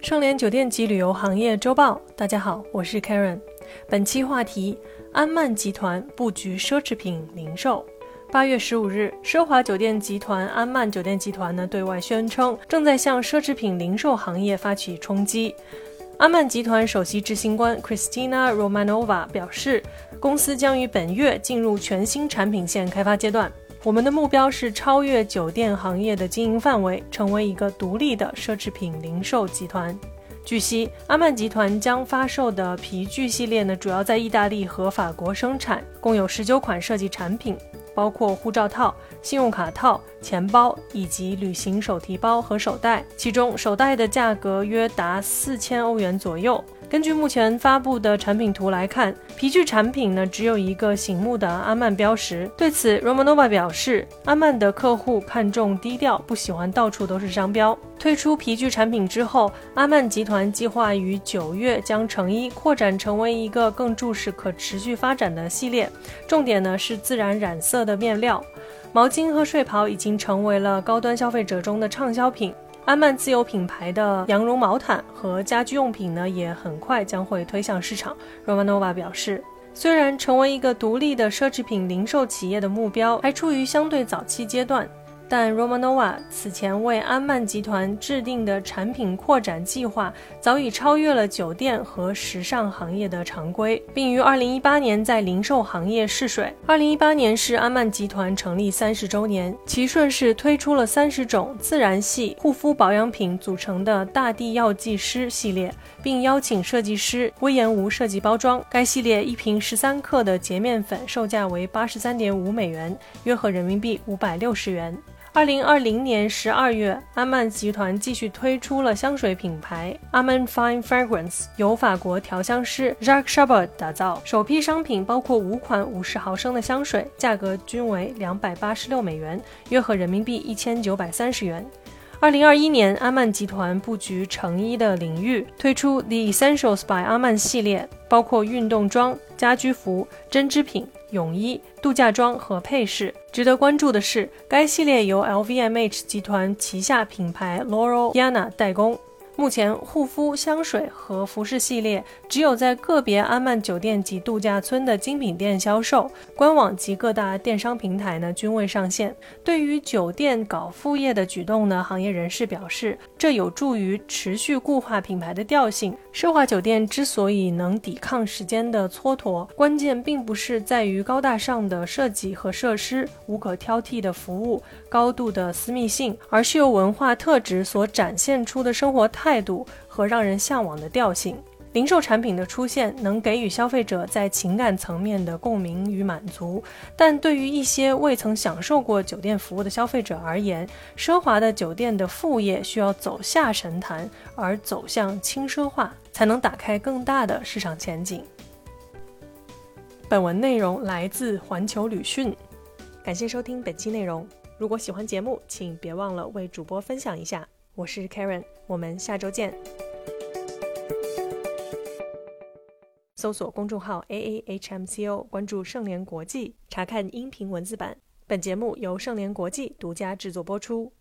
盛联酒店及旅游行业周报，大家好，我是 Karen。本期话题：安曼集团布局奢侈品零售。八月十五日，奢华酒店集团安曼酒店集团呢对外宣称，正在向奢侈品零售行业发起冲击。安曼集团首席执行官 Christina Romanova 表示，公司将于本月进入全新产品线开发阶段。我们的目标是超越酒店行业的经营范围，成为一个独立的奢侈品零售集团。据悉，阿曼集团将发售的皮具系列呢，主要在意大利和法国生产，共有十九款设计产品。包括护照套、信用卡套、钱包以及旅行手提包和手袋，其中手袋的价格约达四千欧元左右。根据目前发布的产品图来看，皮具产品呢只有一个醒目的阿曼标识。对此，Romanova 表示，阿曼的客户看重低调，不喜欢到处都是商标。推出皮具产品之后，阿曼集团计划于九月将成衣扩展成为一个更重视可持续发展的系列，重点呢是自然染色的面料。毛巾和睡袍已经成为了高端消费者中的畅销品。安曼自有品牌的羊绒毛毯和家居用品呢，也很快将会推向市场。Romanova 表示，虽然成为一个独立的奢侈品零售企业的目标还处于相对早期阶段。但 Romanova 此前为安曼集团制定的产品扩展计划早已超越了酒店和时尚行业的常规，并于2018年在零售行业试水。2018年是安曼集团成立三十周年，其顺势推出了三十种自然系护肤保养品组成的大地药剂师系列，并邀请设计师威严无设计包装。该系列一瓶十三克的洁面粉售价为八十三点五美元，约合人民币五百六十元。二零二零年十二月，阿曼集团继续推出了香水品牌 Aman Fine Fragrance，由法国调香师 Jacques Chabot 打造。首批商品包括五款五十毫升的香水，价格均为两百八十六美元，约合人民币一千九百三十元。二零二一年，阿曼集团布局成衣的领域，推出 The Essentials by 阿曼系列，包括运动装、家居服、针织品。泳衣、度假装和配饰。值得关注的是，该系列由 LVMH 集团旗下品牌 Laureliana 代工。目前，护肤、香水和服饰系列只有在个别安曼酒店及度假村的精品店销售，官网及各大电商平台呢均未上线。对于酒店搞副业的举动呢，行业人士表示，这有助于持续固化品牌的调性。奢华酒店之所以能抵抗时间的蹉跎，关键并不是在于高大上的设计和设施、无可挑剔的服务、高度的私密性，而是由文化特质所展现出的生活态。态度和让人向往的调性，零售产品的出现能给予消费者在情感层面的共鸣与满足，但对于一些未曾享受过酒店服务的消费者而言，奢华的酒店的副业需要走下神坛，而走向轻奢化，才能打开更大的市场前景。本文内容来自环球旅讯，感谢收听本期内容。如果喜欢节目，请别忘了为主播分享一下。我是 Karen，我们下周见。搜索公众号 A A H M C O，关注盛联国际，查看音频文字版。本节目由盛联国际独家制作播出。